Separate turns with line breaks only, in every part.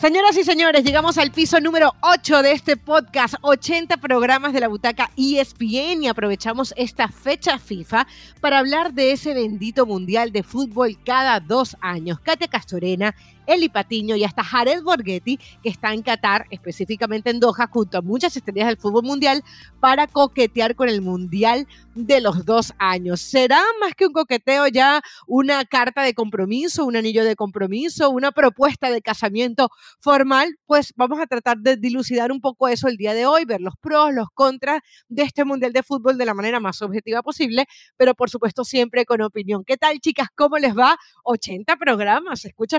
Señoras y señores, llegamos al piso número 8 de este podcast, 80 programas de la butaca ESPN y aprovechamos esta fecha FIFA para hablar de ese bendito mundial de fútbol cada dos años. Katia Castorena Eli Patiño y hasta Jared Borghetti, que está en Qatar, específicamente en Doha, junto a muchas estrellas del fútbol mundial, para coquetear con el mundial de los dos años. ¿Será más que un coqueteo ya una carta de compromiso, un anillo de compromiso, una propuesta de casamiento formal? Pues vamos a tratar de dilucidar un poco eso el día de hoy, ver los pros, los contras de este mundial de fútbol de la manera más objetiva posible, pero por supuesto siempre con opinión. ¿Qué tal, chicas? ¿Cómo les va? 80 programas, escucha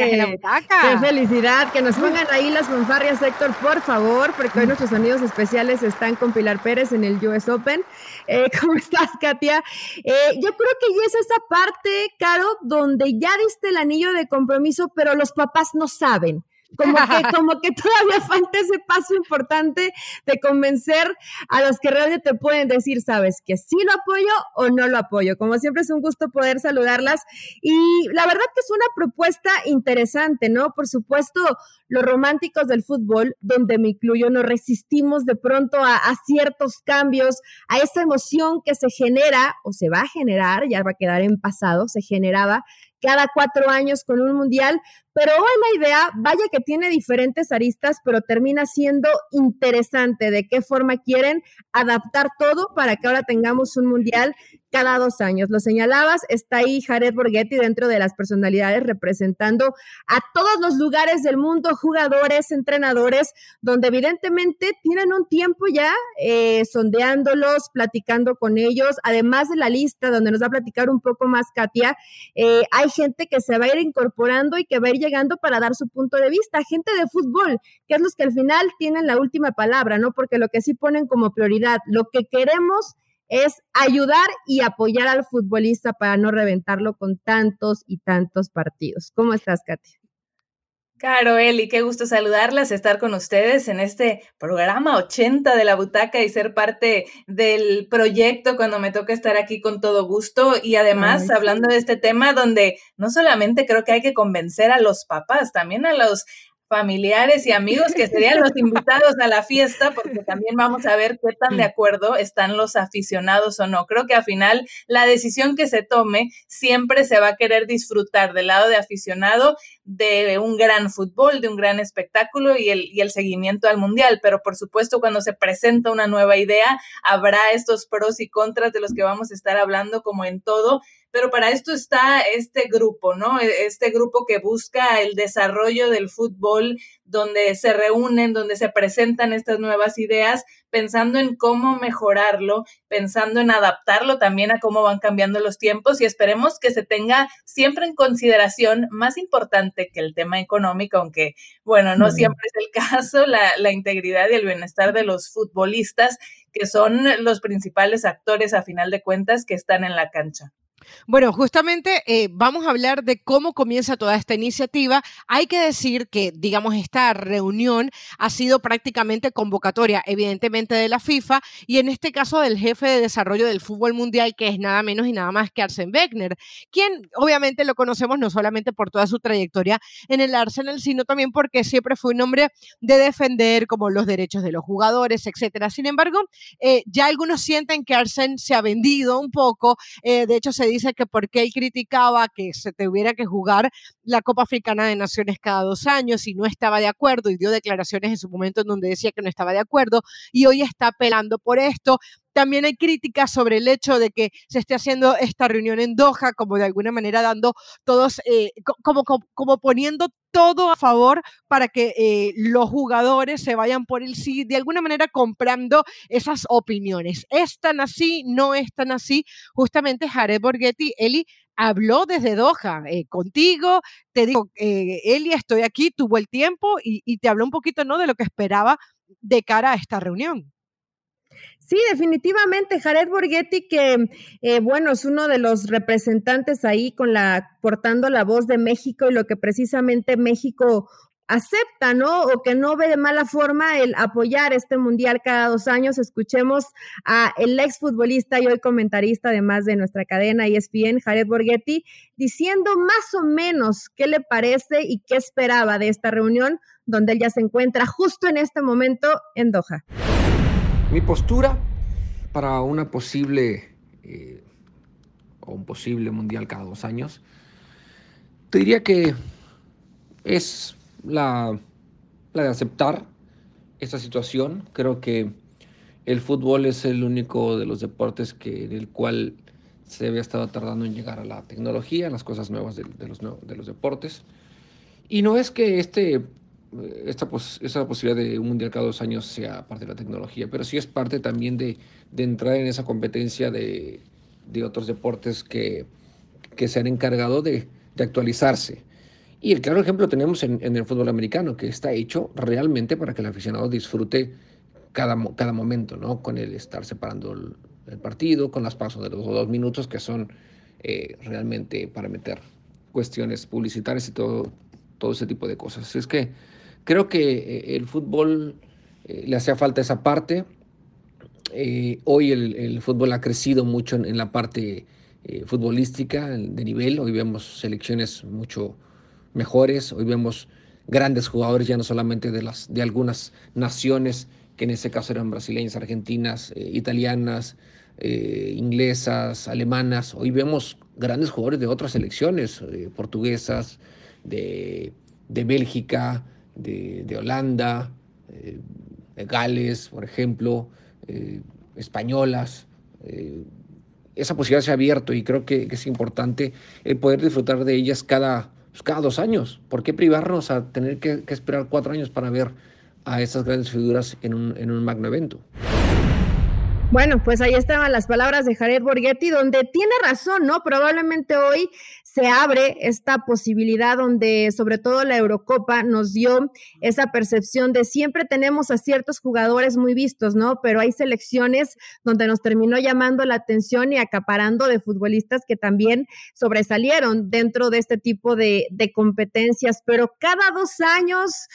fanfarrias
Qué felicidad, que nos pongan ahí las fanfarrias, Héctor, por favor, porque hoy nuestros amigos especiales están con Pilar Pérez en el US Open. Eh, ¿Cómo estás, Katia? Eh, yo creo que ya es esa parte, Caro, donde ya diste el anillo de compromiso, pero los papás no saben. Como que, como que todavía falta ese paso importante de convencer a los que realmente te pueden decir, sabes, que sí lo apoyo o no lo apoyo. Como siempre es un gusto poder saludarlas y la verdad que es una propuesta interesante, ¿no? Por supuesto, los románticos del fútbol, donde me incluyo, nos resistimos de pronto a, a ciertos cambios, a esa emoción que se genera o se va a generar, ya va a quedar en pasado, se generaba cada cuatro años con un mundial, pero hoy la idea, vaya que tiene diferentes aristas, pero termina siendo interesante de qué forma quieren adaptar todo para que ahora tengamos un mundial cada dos años. Lo señalabas, está ahí Jared Borghetti dentro de las personalidades representando a todos los lugares del mundo, jugadores, entrenadores, donde evidentemente tienen un tiempo ya eh, sondeándolos, platicando con ellos, además de la lista donde nos va a platicar un poco más Katia, eh, hay gente que se va a ir incorporando y que va a ir llegando para dar su punto de vista, gente de fútbol, que es los que al final tienen la última palabra, ¿no? Porque lo que sí ponen como prioridad, lo que queremos es ayudar y apoyar al futbolista para no reventarlo con tantos y tantos partidos. ¿Cómo estás, Katia?
Caro, Eli, qué gusto saludarlas, estar con ustedes en este programa 80 de la butaca y ser parte del proyecto cuando me toca estar aquí con todo gusto y además hablando de este tema donde no solamente creo que hay que convencer a los papás, también a los familiares y amigos que serían los invitados a la fiesta, porque también vamos a ver qué tan de acuerdo están los aficionados o no. Creo que al final la decisión que se tome siempre se va a querer disfrutar del lado de aficionado de un gran fútbol, de un gran espectáculo y el, y el seguimiento al mundial. Pero por supuesto, cuando se presenta una nueva idea, habrá estos pros y contras de los que vamos a estar hablando como en todo pero para esto está este grupo, ¿no? E, este grupo que busca el desarrollo del fútbol, donde se reúnen, donde se presentan estas nuevas ideas, pensando en cómo mejorarlo, pensando en adaptarlo también a cómo van cambiando los tiempos y esperemos que se tenga siempre en consideración, más importante que el tema económico, aunque, bueno, no siempre es el caso, la, la integridad y el bienestar de los futbolistas, que son los principales actores a final de cuentas que están en la cancha.
Bueno, justamente eh, vamos a hablar de cómo comienza toda esta iniciativa. Hay que decir que, digamos, esta reunión ha sido prácticamente convocatoria, evidentemente, de la FIFA y en este caso del jefe de desarrollo del fútbol mundial, que es nada menos y nada más que Arsen Wegener, quien obviamente lo conocemos no solamente por toda su trayectoria en el Arsenal, sino también porque siempre fue un hombre de defender como los derechos de los jugadores, etcétera. Sin embargo, eh, ya algunos sienten que Arsen se ha vendido un poco. Eh, de hecho, se dice que porque él criticaba que se tuviera que jugar la Copa Africana de Naciones cada dos años y no estaba de acuerdo y dio declaraciones en su momento en donde decía que no estaba de acuerdo y hoy está apelando por esto. También hay críticas sobre el hecho de que se esté haciendo esta reunión en Doha, como de alguna manera dando todos, eh, como, como, poniendo todo a favor para que eh, los jugadores se vayan por el sí, de alguna manera comprando esas opiniones. ¿Es tan así? ¿No es tan así? Justamente Jared Borghetti, Eli, habló desde Doha eh, contigo, te digo, Eli, estoy aquí, tuvo el tiempo y, y te habló un poquito, ¿no?, de lo que esperaba de cara a esta reunión.
Sí, definitivamente, Jared Borghetti, que eh, bueno, es uno de los representantes ahí con la, portando la voz de México y lo que precisamente México acepta, ¿no? O que no ve de mala forma el apoyar este mundial cada dos años. Escuchemos a el exfutbolista y hoy comentarista, además de nuestra cadena ESPN, Jared Borghetti, diciendo más o menos qué le parece y qué esperaba de esta reunión, donde él ya se encuentra justo en este momento en Doha.
Mi postura para una posible eh, o un posible mundial cada dos años, te diría que es la, de aceptar esta situación. Creo que el fútbol es el único de los deportes que, en el cual se había estado tardando en llegar a la tecnología, las cosas nuevas de, los, de los deportes. Y no es que este, esta, esa posibilidad de un mundial cada dos años sea parte de la tecnología, pero sí es parte también de, de entrar en esa competencia de, de otros deportes que, que se han encargado de, de actualizarse. Y el claro ejemplo tenemos en, el fútbol americano, que está hecho realmente para que el aficionado disfrute cada, cada momento, ¿no? Con el estar separando el, partido, con las pasos de los dos minutos que son eh, realmente para meter cuestiones publicitarias y todo, todo ese tipo de cosas. Es que creo que eh, el fútbol eh, le hacía falta esa parte. hoy el, fútbol ha crecido mucho en, la parte futbolística de nivel. Hoy vemos selecciones mucho mejores. Hoy vemos grandes jugadores ya no solamente de, las, de algunas naciones, que en ese caso eran brasileñas, argentinas, eh, italianas, eh, inglesas, alemanas. Hoy vemos grandes jugadores de otras selecciones, eh, portuguesas, de, Bélgica, de, Holanda, de Gales, por ejemplo, españolas. esa posibilidad se ha abierto y creo que, que es importante el poder disfrutar de ellas cada, pues, cada dos años. ¿Por qué privarnos a tener que, esperar cuatro años para ver a esas grandes figuras en un, en un magno evento?
Bueno, pues ahí estaban las palabras de Jared Borghetti, donde tiene razón, ¿no? Probablemente hoy se abre esta posibilidad donde sobre todo la Eurocopa nos dio esa percepción de siempre tenemos a ciertos jugadores muy vistos, ¿no? Pero hay selecciones donde nos terminó llamando la atención y acaparando de futbolistas que también sobresalieron dentro de este tipo de, competencias, pero cada dos años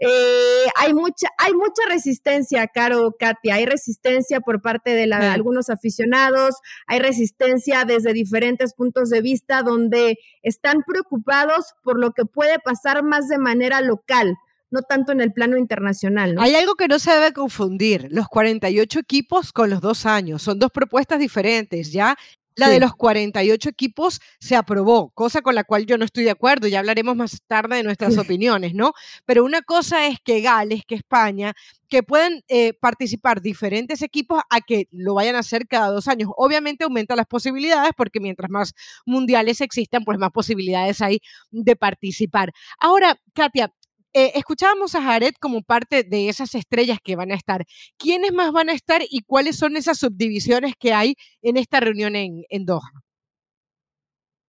eh, hay, mucha, hay mucha resistencia, Caro, Katia, hay resistencia por parte parte de algunos aficionados, hay resistencia desde diferentes puntos de vista donde están preocupados por lo que puede pasar más de manera local no tanto en el plano internacional.
Hay algo que no se debe confundir, los 48 equipos con los dos años, son dos propuestas diferentes, ¿ya? La de los 48 equipos se aprobó, cosa con la cual yo no estoy de acuerdo, ya hablaremos más tarde de nuestras opiniones, ¿no? Pero una cosa es que Gales, que España, que pueden eh, participar diferentes equipos a que lo vayan a hacer cada dos años. Obviamente aumenta las posibilidades porque mientras más mundiales existan, pues más posibilidades hay de participar. Ahora, Katia, eh, escuchábamos a Jared como parte de esas estrellas que van a estar. ¿Quiénes más van a estar y cuáles son esas subdivisiones que hay en esta reunión en, en Doha?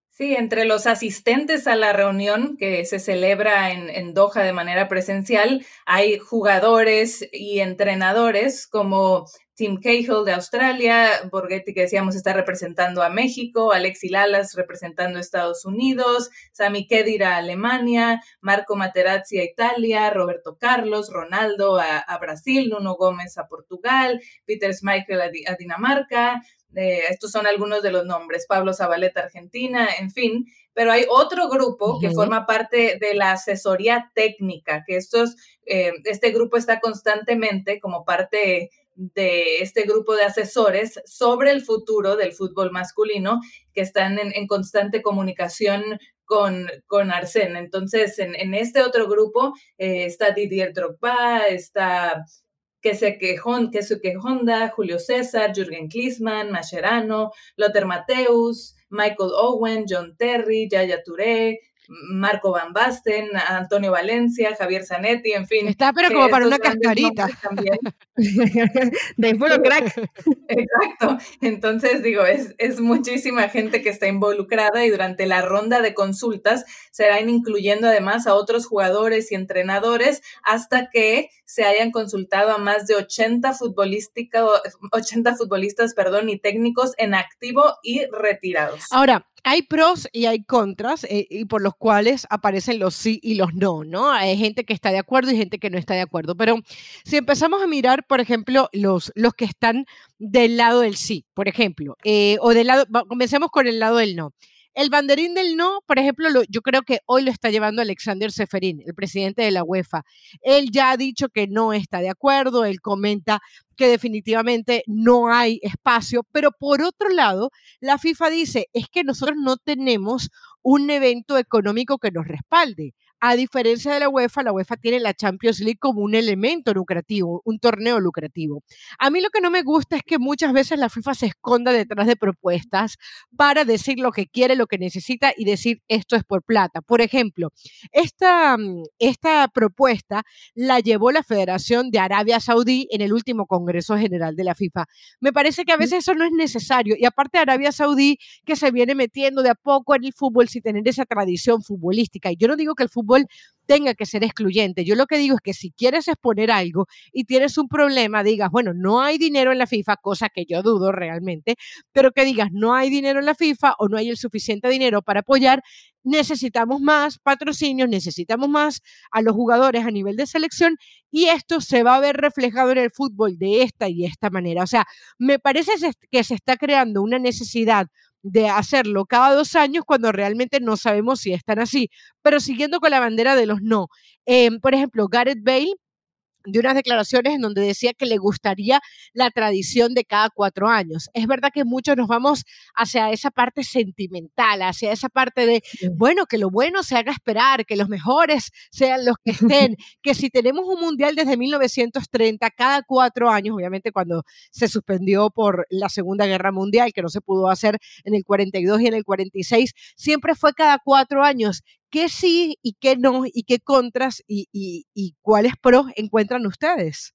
Sí, entre los asistentes a la reunión que se celebra en, en, Doha de manera presencial, hay jugadores y entrenadores como Tim Cahill de Australia, Borghetti que decíamos está representando a México, Alexi Lalas representando a Estados Unidos, Sami Khedira a Alemania, Marco Materazzi a Italia, Roberto Carlos, Ronaldo a, Brasil, Nuno Gómez a Portugal, Peter Schmeichel a, Dinamarca, eh, estos son algunos de los nombres, Pablo Zabaleta Argentina, en fin, pero hay otro grupo que forma parte de la asesoría técnica, que estos, eh, este grupo está constantemente como parte de este grupo de asesores sobre el futuro del fútbol masculino que están en, constante comunicación con, con Arsène. Entonces, en, este otro grupo eh, está Didier Drogba, está se Honda, Julio César, Jürgen Klinsmann, Mascherano, Lothar Mateus, Michael Owen, John Terry, Yaya Touré, Marco Van Basten, Antonio Valencia, Javier Zanetti, en fin.
Está pero como para una cascarita.
de puro crack.
Exacto. Entonces, digo, es, es muchísima gente que está involucrada y durante la ronda de consultas serán incluyendo además a otros jugadores y entrenadores hasta que se hayan consultado a más de 80, 80 futbolistas perdón, y técnicos en activo y retirados.
Ahora, hay pros y hay contras eh, y por los cuales aparecen los sí y los no, ¿no? Hay gente que está de acuerdo y gente que no está de acuerdo. Pero si empezamos a mirar, por ejemplo, los, los que están del lado del sí, por ejemplo, eh, o del lado, comencemos con el lado del no. El banderín del no, por ejemplo, yo creo que hoy lo está llevando Alexander Seferín, el presidente de la UEFA. Él ya ha dicho que no está de acuerdo, él comenta que definitivamente no hay espacio, pero por otro lado, la FIFA dice, es que nosotros no tenemos un evento económico que nos respalde. A diferencia de la UEFA, la UEFA tiene la Champions League como un elemento lucrativo, un torneo lucrativo. A mí lo que no me gusta es que muchas veces la FIFA se esconda detrás de propuestas para decir lo que quiere, lo que necesita y decir esto es por plata. Por ejemplo, esta, mm, esta propuesta la llevó la Federación de Arabia Saudí en el último Congreso General de la FIFA. Me parece que a veces eso no es necesario y aparte Arabia Saudí que se viene metiendo de a poco en el fútbol sin tener esa tradición futbolística. Y yo no digo que el fútbol tenga que ser excluyente. Yo lo que digo es que si quieres exponer algo y tienes un problema, digas, bueno, no hay dinero en la FIFA, cosa que yo dudo realmente, pero que digas, no hay dinero en la FIFA o no hay el suficiente dinero para apoyar, necesitamos más patrocinios, necesitamos más a los jugadores a nivel de selección y esto se va a ver reflejado en el fútbol de esta y esta manera. O sea, me parece que se está creando una necesidad de hacerlo cada dos años cuando realmente no sabemos si están así. Pero siguiendo con la bandera de los no. Em, por ejemplo, Gareth Bale de unas declaraciones en donde decía que le gustaría la tradición de cada cuatro años. Es verdad que muchos nos vamos hacia esa parte sentimental, hacia esa parte de, bueno, que lo bueno se haga esperar, que los mejores sean los que estén, que si tenemos un mundial desde 1930, cada cuatro años, obviamente cuando se suspendió por la Segunda Guerra Mundial, que no se pudo hacer en el 42 y en el 46, siempre fue cada cuatro años qué sí y qué no y qué contras y, y, cuáles pros encuentran ustedes.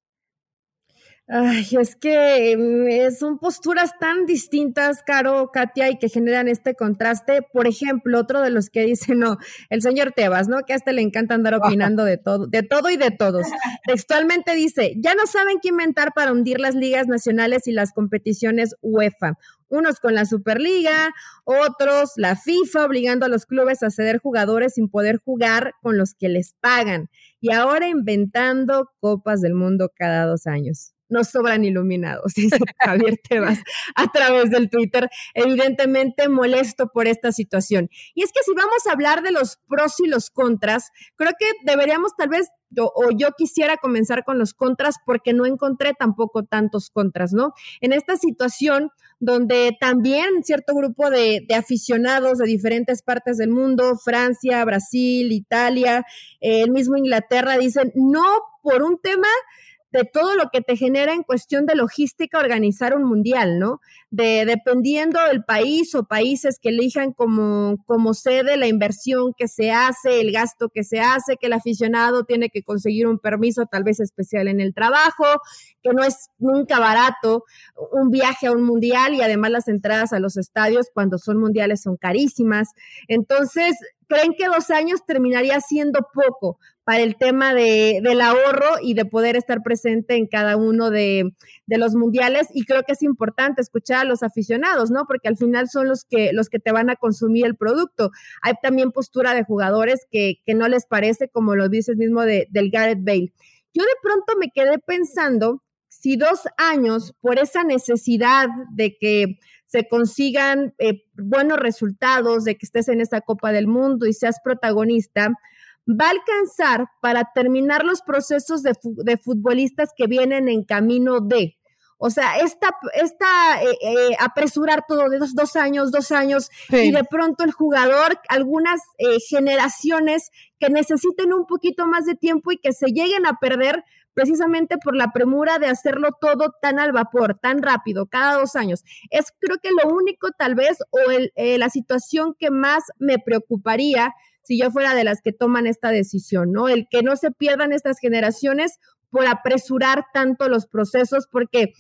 Ay, es que mm, son posturas tan distintas, Caro, Katia, y que generan este contraste. Por ejemplo, otro de los que dice, no, el señor Tebas, ¿no? Que a este le encanta andar opinando de todo, de todo y de todos. Textualmente dice, ya no saben qué inventar para hundir las ligas nacionales y las competiciones UEFA unos con la Superliga, otros la FIFA obligando a los clubes a ceder jugadores sin poder jugar con los que les pagan y ahora inventando copas del mundo cada dos años nos sobran iluminados, dice Javier Tebas a través del Twitter, evidentemente molesto por esta situación. Y es que si vamos a hablar de los pros y los contras, creo que deberíamos tal vez, o yo quisiera comenzar con los contras porque no encontré tampoco tantos contras, ¿no? En esta situación donde también cierto grupo de, aficionados de diferentes partes del mundo, Francia, Brasil, Italia, el mismo Inglaterra, dicen, no por un tema de todo lo que te genera en cuestión de logística organizar un mundial, ¿no? De dependiendo del país o países que elijan como, como sede la inversión que se hace, el gasto que se hace, que el aficionado tiene que conseguir un permiso tal vez especial en el trabajo, que no es nunca barato un viaje a un mundial y además las entradas a los estadios cuando son mundiales son carísimas. Entonces, ¿creen que dos años terminaría siendo poco para el tema de, del ahorro y de poder estar presente en cada uno de, los mundiales? Y creo que es importante escuchar a los aficionados, ¿no? Porque al final son los que, los que te van a consumir el producto. Hay también postura de jugadores que, que no les parece, como lo dices mismo de, del Gareth Bale. Yo de pronto me quedé pensando si dos años, por esa necesidad de que se consigan eh, buenos resultados, de que estés en esa Copa del Mundo y seas protagonista, va a alcanzar para terminar los procesos de, futbolistas que vienen en camino de. O sea, esta, esta eh, eh, apresurar todo de dos, dos años, dos años, y de pronto el jugador, algunas generaciones que necesiten un poquito más de tiempo y que se lleguen a perder precisamente por la premura de hacerlo todo tan al vapor, tan rápido, cada dos años. Es creo que lo único tal vez o eh, la situación que más me preocuparía si yo fuera de las que toman esta decisión, ¿no? El que no se pierdan estas generaciones por apresurar tanto los procesos, porque,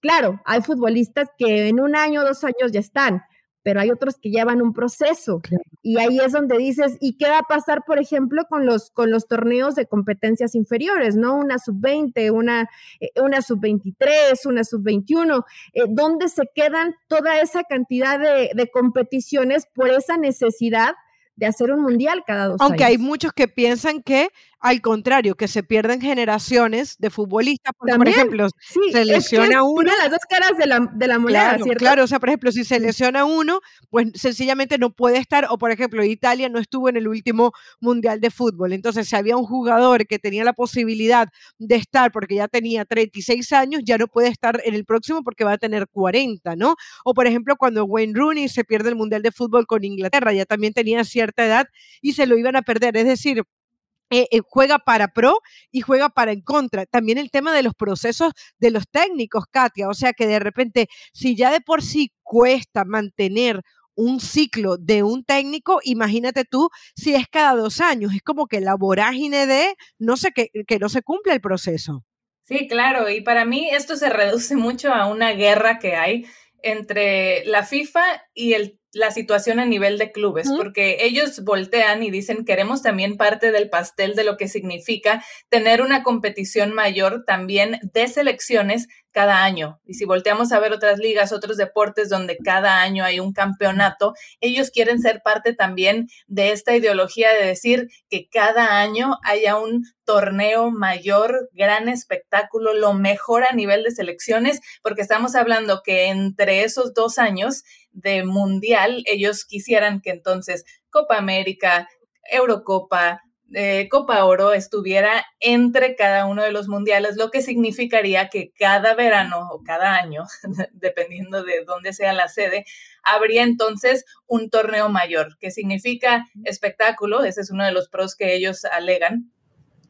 claro, hay futbolistas que en un año, dos años ya están, pero hay otros que llevan un proceso. Y ahí es donde dices, ¿y qué va a pasar, por ejemplo, con los, con los torneos de competencias inferiores, ¿no? Una sub-20, una, eh, una sub-23, una sub-21, eh, ¿dónde se quedan toda esa cantidad de, de competiciones por esa necesidad? de hacer un mundial cada dos
Aunque hay muchos que piensan que al contrario, que se pierden generaciones de futbolistas. por ejemplo, se lesiona uno.
las dos caras de la, de la moneda,
claro, Claro, o sea, por ejemplo, si se lesiona uno, pues sencillamente no puede estar, o por ejemplo, Italia no estuvo en el último Mundial de Fútbol. Entonces, si había un jugador que tenía la posibilidad de estar porque ya tenía 36 años, ya no puede estar en el próximo porque va a tener 40, ¿no? O por ejemplo, cuando Wayne Rooney se pierde el Mundial de Fútbol con Inglaterra, ya también tenía cierta edad y se lo iban a perder. Es decir, eh, eh, juega para pro y juega para en contra. También el tema de los procesos de los técnicos, Katia. O sea que de repente, si ya de por sí cuesta mantener un ciclo de un técnico, imagínate tú si es cada dos años. Es como que la vorágine de no sé que, que no se cumple el proceso.
Sí, claro, y para mí esto se reduce mucho a una guerra que hay entre la FIFA y el la situación a nivel de clubes, porque ellos voltean y dicen queremos también parte del pastel de lo que significa tener una competición mayor también de selecciones cada año. Y si volteamos a ver otras ligas, otros deportes donde cada año hay un campeonato, ellos quieren ser parte también de esta ideología de decir que cada año haya un torneo mayor, gran espectáculo, lo mejor a nivel de selecciones, porque estamos hablando que entre esos dos años de mundial, ellos quisieran que entonces Copa América, Eurocopa, eh, Copa Oro estuviera entre cada uno de los mundiales, lo que significaría que cada verano o cada año, dependiendo de dónde sea la sede, habría entonces un torneo mayor, que significa espectáculo, ese es uno de los pros que ellos alegan,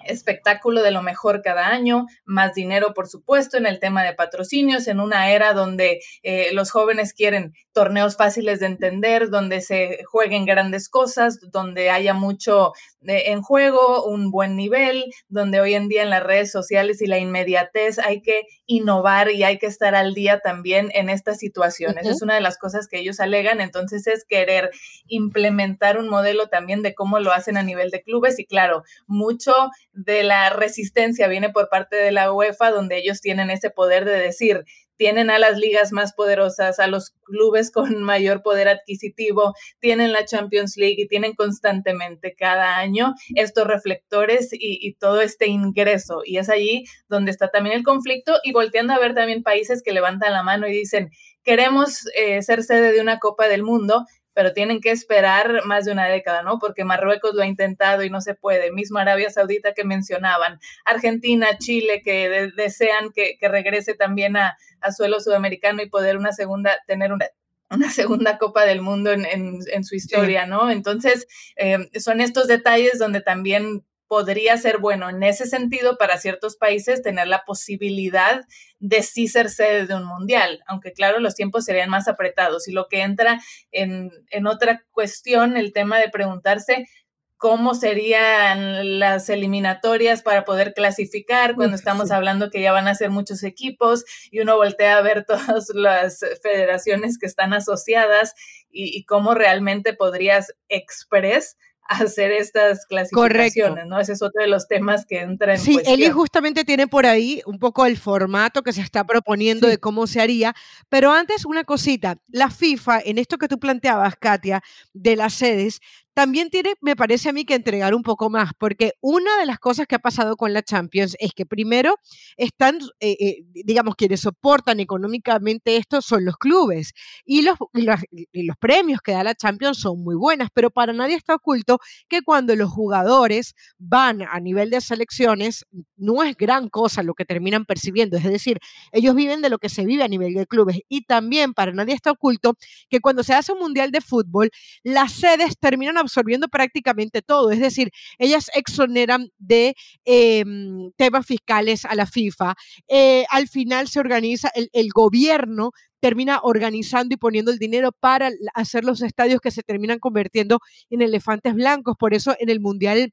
espectáculo de lo mejor cada año, más dinero, por supuesto, en el tema de patrocinios, en una era donde eh, los jóvenes quieren torneos fáciles de entender, donde se jueguen grandes cosas, donde haya mucho eh, en juego, un buen nivel, donde hoy en día en las redes sociales y la inmediatez hay que innovar y hay que estar al día también en estas situaciones. Es una de las cosas que ellos alegan, entonces es querer implementar un modelo también de cómo lo hacen a nivel de clubes y claro, mucho de la resistencia viene por parte de la UEFA, donde ellos tienen ese poder de decir, tienen a las ligas más poderosas, a los clubes con mayor poder adquisitivo, tienen la Champions League y tienen constantemente cada año estos reflectores y, todo este ingreso. Y es allí donde está también el conflicto y volteando a ver también países que levantan la mano y dicen, queremos eh, ser sede de una Copa del Mundo, pero tienen que esperar más de una década, ¿no? Porque Marruecos lo ha intentado y no se puede. Mismo Arabia Saudita que mencionaban, Argentina, Chile, que desean que, regrese también a, suelo sudamericano y poder una segunda, tener una, una segunda Copa del Mundo en, su historia, ¿no? Entonces, eh, son estos detalles donde también podría ser bueno en ese sentido para ciertos países tener la posibilidad de sí ser sede de un mundial, aunque claro, los tiempos serían más apretados. Y lo que entra en, otra cuestión, el tema de preguntarse cómo serían las eliminatorias para poder clasificar cuando estamos hablando que ya van a ser muchos equipos y uno voltea a ver todas las federaciones que están asociadas y, y cómo realmente podrías express hacer estas clasificaciones, ¿no? Ese es otro de los temas que entra en
Sí, Eli justamente tiene por ahí un poco el formato que se está proponiendo de cómo se haría, pero antes una cosita, la FIFA, en esto que tú planteabas, Katia, de las sedes, también tiene, me parece a mí, que entregar un poco más, porque una de las cosas que ha pasado con la Champions es que primero están, eh, eh, digamos, quienes soportan económicamente esto son los clubes y los, y los, premios que da la Champions son muy buenas, pero para nadie está oculto que cuando los jugadores van a nivel de selecciones, no es gran cosa lo que terminan percibiendo, es decir, ellos viven de lo que se vive a nivel de clubes y también para nadie está oculto que cuando se hace un mundial de fútbol, las sedes terminan absorbiendo prácticamente todo. Es decir, ellas exoneran de em, temas fiscales a la FIFA. Eh, al final se organiza, el, el gobierno termina organizando y poniendo el dinero para hacer los estadios que se terminan convirtiendo en elefantes blancos. Por eso en el Mundial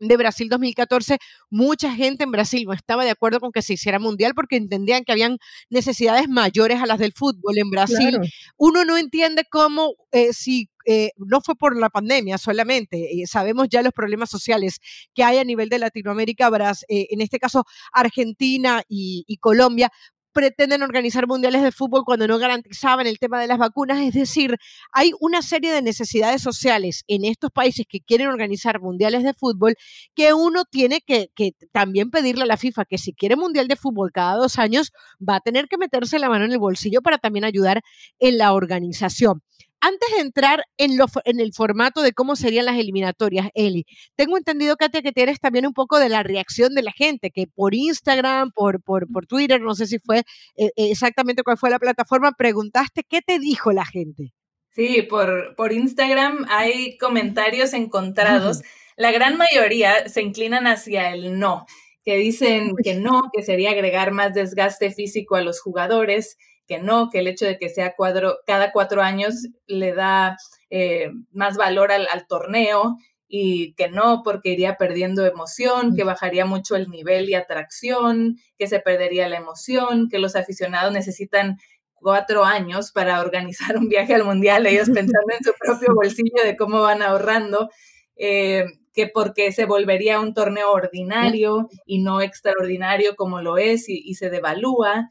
de Brasil 2014, mucha gente en Brasil no estaba de acuerdo con que se hiciera mundial porque entendían que habían necesidades mayores a las del fútbol en Brasil. Uno no entiende cómo, eh, si eh, no fue por la pandemia solamente, eh, sabemos ya los problemas sociales que hay a nivel de Latinoamérica, en este caso Argentina y Colombia, pretenden organizar mundiales de fútbol cuando no garantizaban el tema de las vacunas. Es decir, hay una serie de necesidades sociales en estos países que quieren organizar mundiales de fútbol que uno tiene que, también pedirle a la FIFA que si quiere mundial de fútbol cada dos años, va a tener que meterse la mano en el bolsillo para también ayudar en la organización. Antes de entrar en, lo, en el formato de cómo serían las eliminatorias, Eli, tengo entendido, Katia, que tienes también un poco de la reacción de la gente, que por Instagram, por, por, por Twitter, no sé si fue eh, exactamente cuál fue la plataforma, preguntaste qué te dijo la gente.
Sí, por, por Instagram hay comentarios encontrados. La gran mayoría se inclinan hacia el no, que dicen que no, que sería agregar más desgaste físico a los jugadores, que no, que el hecho de que sea cuadro, cada cuatro años le da eh, más valor al, torneo y que no, porque iría perdiendo emoción, que bajaría mucho el nivel y atracción, que se perdería la emoción, que los aficionados necesitan cuatro años para organizar un viaje al mundial, ellos pensando en su propio bolsillo de cómo van ahorrando, eh, que porque se volvería un torneo ordinario y no extraordinario como lo es y, y se devalúa,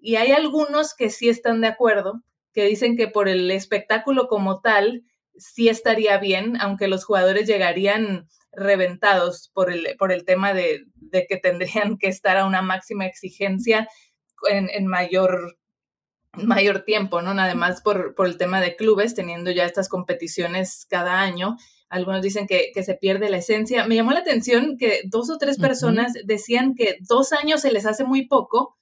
y hay algunos que sí están de acuerdo, que dicen que por el espectáculo como tal, sí estaría bien, aunque los jugadores llegarían reventados por el, por el tema de, que tendrían que estar a una máxima exigencia en, mayor, mayor tiempo, ¿no? Nada más por, por, el tema de clubes, teniendo ya estas competiciones cada año. Algunos dicen que, se pierde la esencia. Me llamó la atención que dos o tres personas decían que dos años se les hace muy poco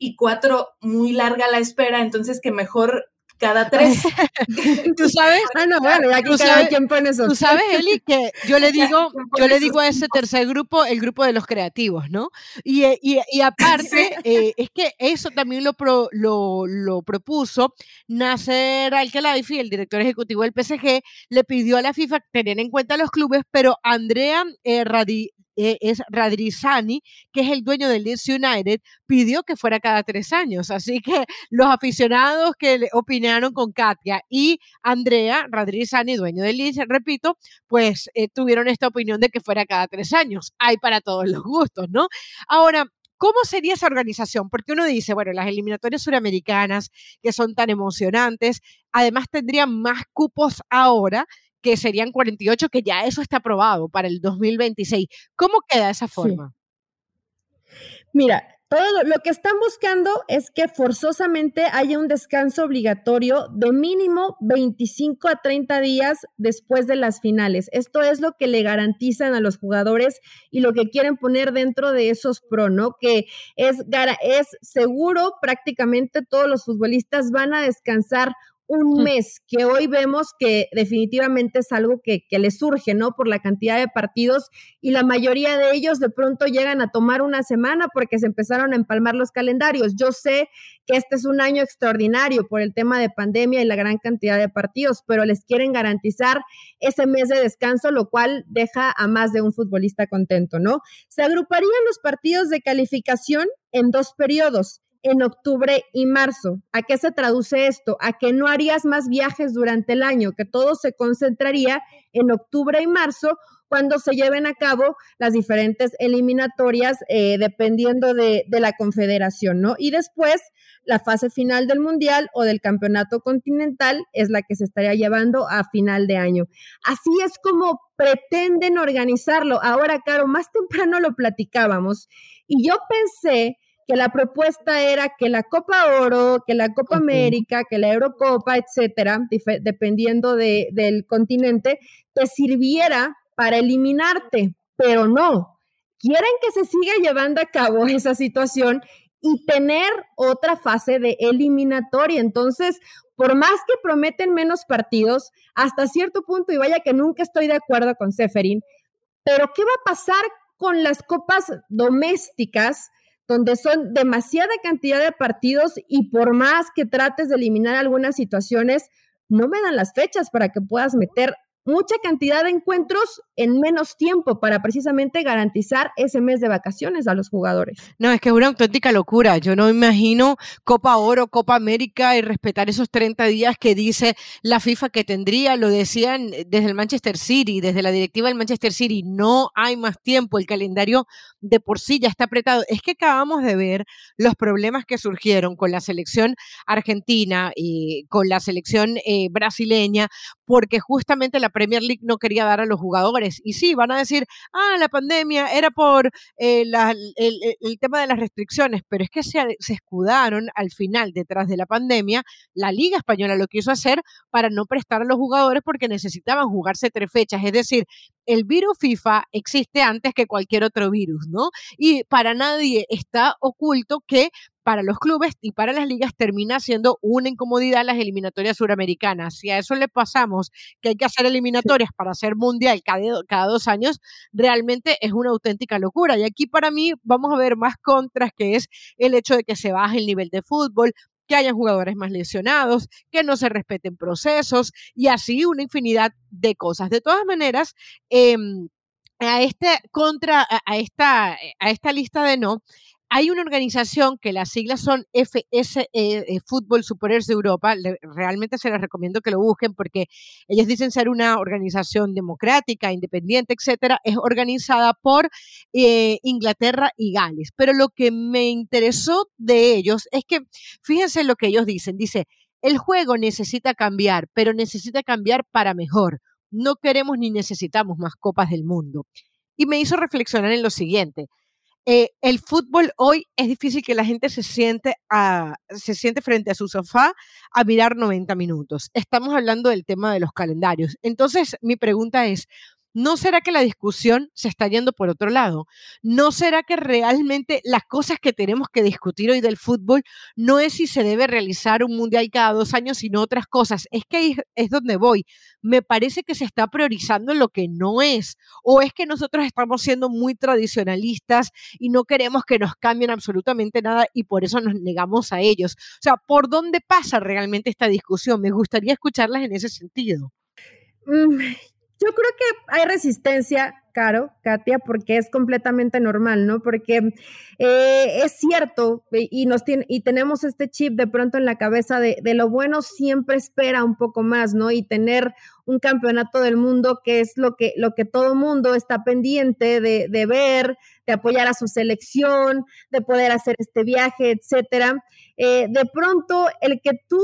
y cuatro muy larga la espera, entonces que mejor cada tres.
Tú sabes,
ah, no, bueno, aquí cada quien pone eso.
Tú sabes, Eli, que yo le digo, yo le digo a ese tercer grupo el grupo de los creativos, ¿no? Y, eh, y, y aparte, eh, es que eso también lo, lo, lo propuso Nasser Al-Khelaifi, el director ejecutivo del PSG, le pidió a la FIFA tener en cuenta los clubes, pero Andrea eh, Radi, eh, es Radrizani, que es el dueño del Leeds United, pidió que fuera cada tres años. Así que los aficionados que opinaron con Katia y Andrea Radrizani, dueño del Leeds, repito, pues eh, tuvieron esta opinión de que fuera cada tres años. Hay para todos los gustos, ¿no? Ahora, ¿Cómo sería esa organización? Porque uno dice, bueno, las eliminatorias suramericanas, que son tan emocionantes, además tendrían más cupos ahora que serían 48, que ya eso está aprobado para el 2026. ¿Cómo queda esa forma?
Mira, todo lo que están buscando es que forzosamente haya un descanso obligatorio de mínimo 25 a 30 días después de las finales. Esto es lo que le garantizan a los jugadores y lo que quieren poner dentro de esos pro, ¿no? Que es, es seguro, prácticamente todos los futbolistas van a descansar un mes, que hoy vemos que definitivamente es algo que, que les surge, ¿no? Por la cantidad de partidos y la mayoría de ellos de pronto llegan a tomar una semana porque se empezaron a empalmar los calendarios. Yo sé que este es un año extraordinario por el tema de pandemia y la gran cantidad de partidos, pero les quieren garantizar ese mes de descanso, lo cual deja a más de un futbolista contento, ¿no? Se agruparían los partidos de calificación en dos periodos en octubre y marzo. ¿A qué se traduce esto? A que no harías más viajes durante el año, que todo se concentraría en octubre y marzo cuando se lleven a cabo las diferentes eliminatorias eh, dependiendo de, de, la confederación, ¿no? Y después la fase final del mundial o del campeonato continental es la que se estaría llevando a final de año. Así es como pretenden organizarlo. Ahora, Caro, más temprano lo platicábamos y yo pensé que la propuesta era que la Copa Oro, que la Copa América, que la Eurocopa, etcétera, dependiendo del continente, te sirviera para eliminarte, pero no. Quieren que se siga llevando a cabo esa situación y tener otra fase de eliminatoria. Entonces, por más que prometen menos partidos, hasta cierto punto, y vaya que nunca estoy de acuerdo con Seferin, pero ¿qué va a pasar con las copas domésticas? Donde son demasiada cantidad de partidos y por más que trates de eliminar algunas situaciones, no me dan las fechas para que puedas meter mucha cantidad de encuentros en menos tiempo para precisamente garantizar ese mes de vacaciones a los jugadores.
No, es que es una auténtica locura. Yo no imagino Copa Oro, Copa América y respetar esos 30 días que dice la FIFA que tendría. Lo decían desde el Manchester City, desde la directiva del Manchester City. No hay más tiempo. El calendario de por sí ya está apretado. Es que acabamos de ver los problemas que surgieron con la selección argentina y con la selección eh, brasileña, porque justamente la Premier League no quería dar a los jugadores. Y sí, van a decir, ah, la pandemia era por eh, el, tema de las restricciones, pero es que se, se escudaron al final detrás de la pandemia. La Liga Española lo quiso hacer para no prestar a los jugadores porque necesitaban jugarse tres fechas. Es decir, el virus FIFA existe antes que cualquier otro virus, ¿no? Y para nadie está oculto que para los clubes y para las ligas termina siendo una incomodidad las eliminatorias suramericanas. Si a eso le pasamos que hay que hacer eliminatorias para hacer mundial cada, cada dos años, realmente es una auténtica locura. Y aquí para mí vamos a ver más contras, que es el hecho de que se baje el nivel de fútbol, que hayan jugadores más lesionados, que no se respeten procesos y así una infinidad de cosas. De todas maneras, em, a este contra a esta a esta lista de no hay una organización que las siglas son FSE, eh, Fútbol Superiores de Europa. realmente se les recomiendo que lo busquen porque ellos dicen ser una organización democrática, independiente, etcétera. Es organizada por eh, Inglaterra y Gales. Pero lo que me interesó de ellos es que, fíjense lo que ellos dicen. Dice, el juego necesita cambiar, pero necesita cambiar para mejor. No queremos ni necesitamos más copas del mundo. Y me hizo reflexionar en lo siguiente. Eh, el fútbol hoy es difícil que la gente se siente, a, se siente frente a su sofá a mirar 90 minutos. Estamos hablando del tema de los calendarios. Entonces, mi pregunta es, ¿No será que la discusión se está yendo por otro lado? ¿No será que realmente las cosas que tenemos que discutir hoy del fútbol no es si se debe realizar un mundial cada dos años, sino otras cosas? Es que ahí es donde voy. Me parece que se está priorizando lo que no es. O es que nosotros estamos siendo muy tradicionalistas y no queremos que nos cambien absolutamente nada y por eso nos negamos a ellos. O sea, ¿por dónde pasa realmente esta discusión? Me gustaría escucharlas en ese sentido.
Mm, yo creo que hay resistencia, Caro, Katia, porque es completamente normal, ¿no? Porque eh, es cierto y, nos tiene, y tenemos este chip de pronto en la cabeza de, de, lo bueno siempre espera un poco más, ¿no? Y tener un campeonato del mundo que es lo que, lo que todo mundo está pendiente de, de ver, de apoyar a su selección, de poder hacer este viaje, etcétera. Eh, de pronto, el que tú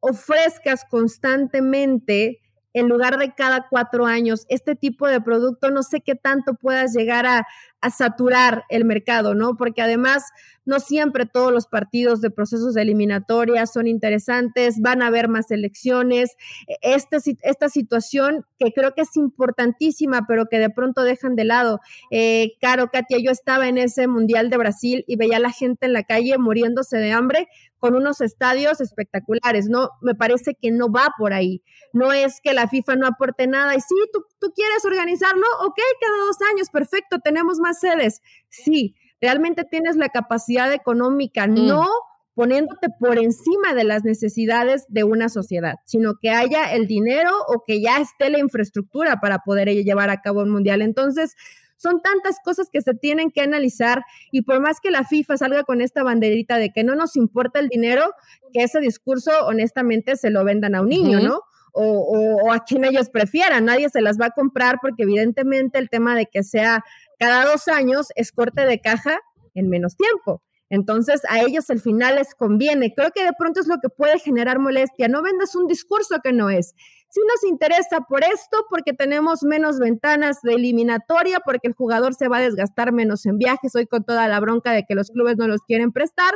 ofrezcas constantemente en lugar de cada cuatro años, este tipo de producto, no sé qué tanto puedas llegar a, a saturar el mercado, ¿no? Porque además no siempre todos los partidos de procesos de eliminatoria son interesantes, van a haber más elecciones. E, esta, esta situación que creo que es importantísima, pero que de pronto dejan de lado. Eh, Caro, Katia, yo estaba en ese Mundial de Brasil y veía a la gente en la calle muriéndose de hambre con unos estadios espectaculares, ¿no? Me parece que no va por ahí. No es que la FIFA no aporte nada y sí, tú, tú quieres organizarlo, ok, cada dos años, perfecto, tenemos más sedes. Sí, realmente tienes la capacidad económica, mm. no poniéndote por encima de las necesidades de una sociedad, sino que haya el dinero o que ya esté la infraestructura para poder llevar a cabo un mundial. Entonces, son tantas cosas que se tienen que analizar y por más que la FIFA salga con esta banderita de que no nos importa el dinero, que ese discurso honestamente se lo vendan a un niño, ¿no? O, a quien ellos prefieran. Nadie se las va a comprar porque evidentemente el tema de que sea cada dos años es corte de caja en menos tiempo. Entonces, a ellos al final les conviene. Creo que de pronto es lo que puede generar molestia. No vendas un discurso que no es. Si nos interesa por esto, porque tenemos menos ventanas de eliminatoria, porque el jugador se va a desgastar menos en viajes, hoy con toda la bronca de que los clubes no los quieren prestar,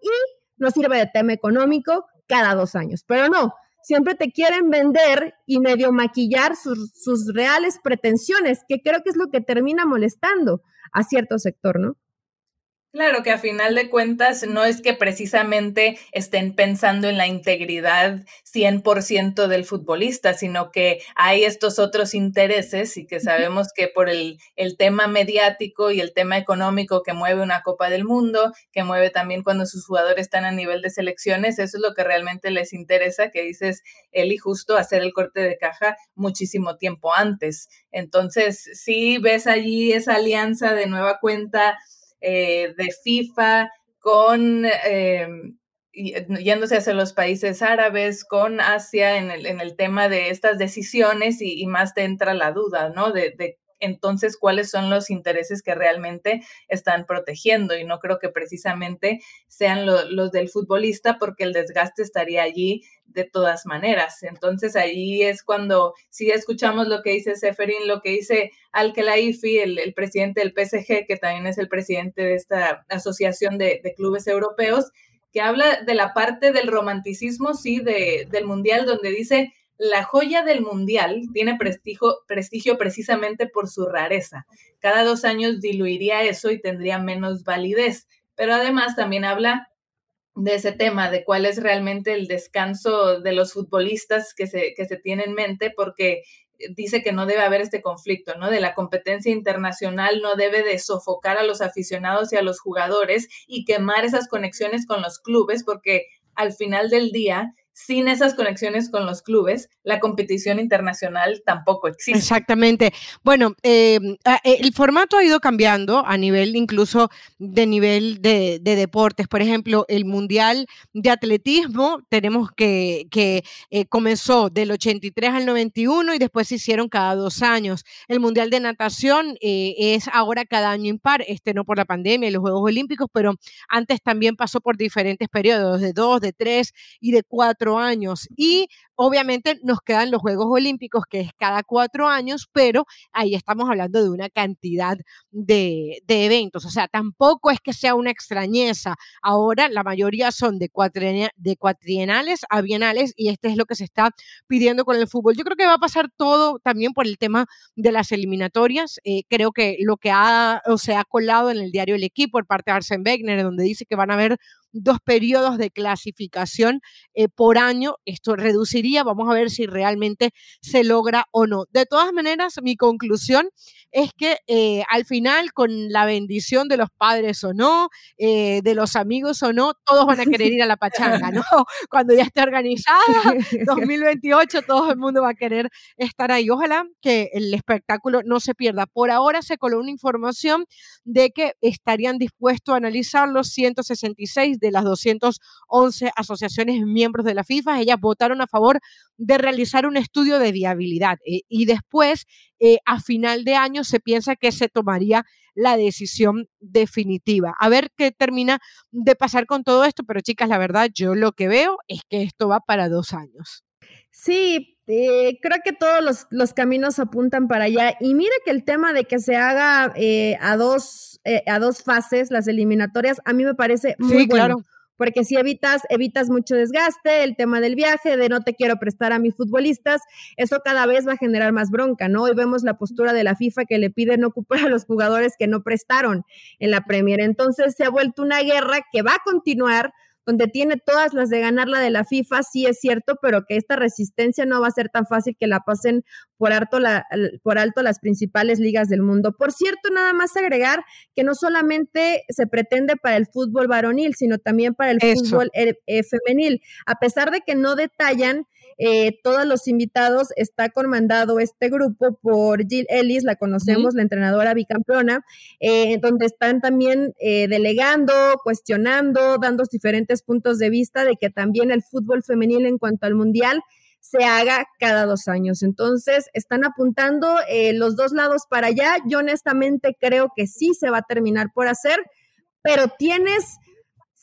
y nos sirve de tema económico cada dos años. Pero no, siempre te quieren vender y medio maquillar sus, reales pretensiones, que creo que es lo que termina molestando a cierto sector, ¿no?
Claro que a final de cuentas no es que precisamente estén pensando en la integridad 100% del futbolista, sino que hay estos otros intereses y que sabemos que por el, el, tema mediático y el tema económico que mueve una Copa del Mundo, que mueve también cuando sus jugadores están a nivel de selecciones, eso es lo que realmente les interesa, que dices, y justo hacer el corte de caja muchísimo tiempo antes. Entonces, sí ves allí esa alianza de nueva cuenta eh, de FIFA con... Eh, yéndose hacia los países árabes, con Asia en el, en el tema de estas decisiones y, más te entra la duda, ¿no? De, entonces cuáles son los intereses que realmente están protegiendo y no creo que precisamente sean los del futbolista porque el desgaste estaría allí de todas maneras. Entonces ahí es cuando si escuchamos lo que dice Seferin, lo que dice Al Khelaifi, el, el, presidente del PSG, que también es el presidente de esta asociación de, de clubes europeos, que habla de la parte del romanticismo, sí, de, del mundial, donde dice la joya del mundial tiene prestigio, precisamente por su rareza. Cada dos años diluiría eso y tendría menos validez. Pero además también habla de ese tema, de cuál es realmente el descanso de los futbolistas que se, que se tiene en mente, porque dice que no debe haber este conflicto, ¿no? De la competencia internacional no debe de sofocar a los aficionados y a los jugadores y quemar esas conexiones con los clubes, porque al final del día sin esas conexiones con los clubes, la competición internacional tampoco existe.
Exactamente. Bueno, eh, eh, el formato ha ido cambiando a nivel incluso de nivel de, deportes. Por ejemplo, el Mundial de Atletismo, tenemos que, que eh, comenzó del 83 al 91 y después se hicieron cada dos años. El Mundial de Natación es ahora cada año impar, este no por la pandemia y los Juegos Olímpicos, pero antes también pasó por diferentes periodos, de dos, de tres y de cuatro años. Y obviamente nos quedan los Juegos Olímpicos, que es cada cuatro años, pero ahí estamos hablando de una cantidad de, eventos. O sea, tampoco es que sea una extrañeza. Ahora la mayoría son de, de cuatrienales a bienales y este es lo que se está pidiendo con el fútbol. Yo creo que va a pasar todo también por el tema de las eliminatorias. Eh, creo que lo que ha, o se ha colado en el diario El Equipo por parte de Arsen Wegener, donde dice que van a haber dos periodos de clasificación eh, por año. Esto reduciría, vamos a ver si realmente se logra o no. De todas maneras, mi conclusión es que eh, al final, con la bendición de los padres o no, eh, de los amigos o no, todos van a querer ir a la pachanga, ¿no? Cuando ya esté organizada, 2028, todo el mundo va a querer estar ahí. Ojalá que el espectáculo no se pierda. Por ahora se coló una información de que estarían dispuestos a analizar los 166 de las 211 asociaciones miembros de la FIFA. Ellas votaron a favor de realizar un estudio de viabilidad eh, y después, eh, a final de año, se piensa que se tomaría la decisión definitiva. A ver qué termina de pasar con todo esto, pero chicas, la verdad, yo lo que veo es que esto va para dos años.
Sí, eh, creo que todos los, los, caminos apuntan para allá. Y mire que el tema de que se haga a, dos, a dos fases, las eliminatorias, a mí me parece muy sí, bueno. Claro porque si evitas, evitas mucho desgaste, el tema del viaje, de no te quiero prestar a mis futbolistas, eso cada vez va a generar más bronca, ¿no? Hoy vemos la postura de la FIFA que le pide no ocupar a los jugadores que no prestaron en la Premier. Entonces se ha vuelto una guerra que va a continuar donde tiene todas las de ganar la de la FIFA, sí es cierto, pero que esta resistencia no va a ser tan fácil que la pasen por alto, la, por alto las principales ligas del mundo. Por cierto, nada más agregar que no solamente se pretende para el fútbol varonil, sino también para el fútbol eh, eh, femenil. A pesar de que no detallan eh, todos los invitados, está comandado este grupo por Jill Ellis, la conocemos, la entrenadora bicampeona, eh, donde están también eh, delegando, cuestionando, dando diferentes puntos de vista de que también el fútbol femenil en cuanto al mundial se haga cada dos años. Entonces, están apuntando los dos lados para allá. Yo honestamente creo que sí se va a terminar por hacer, pero tienes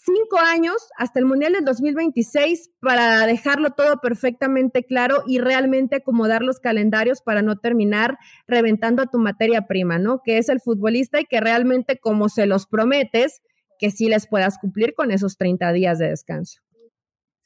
cinco años hasta el Mundial del 2026 para dejarlo todo perfectamente claro y realmente acomodar los calendarios para no terminar reventando a tu materia prima, ¿no? Que es el futbolista y que realmente como se los prometes, que sí les puedas cumplir con esos 30 días de descanso.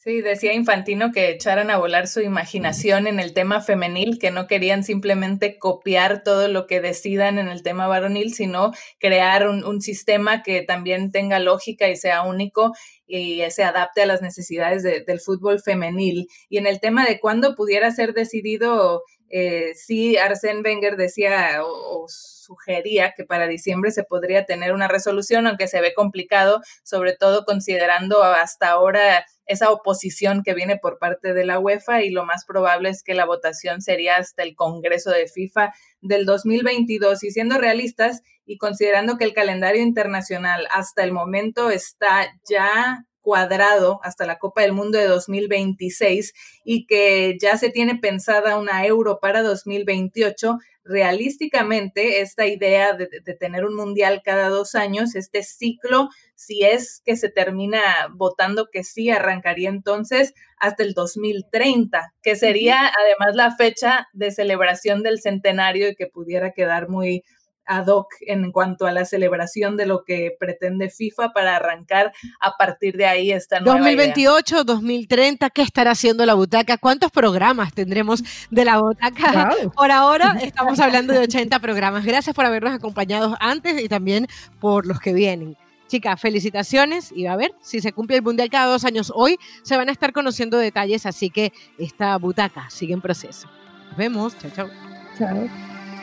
Sí, decía Infantino que echaran a volar su imaginación en el tema femenil, que no querían simplemente copiar todo lo que decidan en el tema varonil, sino crear un, sistema que también tenga lógica y sea único y se adapte a las necesidades del fútbol femenil. Y en el tema de cuándo pudiera ser decidido, eh, sí, Arsène Wenger decía o sugería que para diciembre se podría tener una resolución, aunque se ve complicado, sobre todo considerando hasta ahora esa oposición que viene por parte de la UEFA y lo más probable es que la votación sería hasta el Congreso de FIFA del 2022 y siendo realistas y considerando que el calendario internacional hasta el momento está ya cuadrado hasta la Copa del Mundo de 2026 y que ya se tiene pensada una euro para 2028, realísticamente esta idea de, tener un mundial cada dos años, este ciclo, si es que se termina votando que sí, arrancaría entonces hasta el 2030, que sería además la fecha de celebración del centenario y que pudiera quedar muy ad hoc en cuanto a la celebración de lo que pretende FIFA para arrancar a partir de ahí esta nueva
2028, 2030, ¿qué estará haciendo la butaca? ¿Cuántos programas tendremos de la butaca? Por ahora estamos hablando de 80 programas. Gracias por habernos acompañado antes y también por los que vienen. Chicas, felicitaciones y a ver si se cumple el Mundial cada dos años. Hoy se van a estar conociendo detalles, así que esta butaca sigue en proceso. Nos vemos. Chao, chao.
Chao.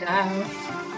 Chao.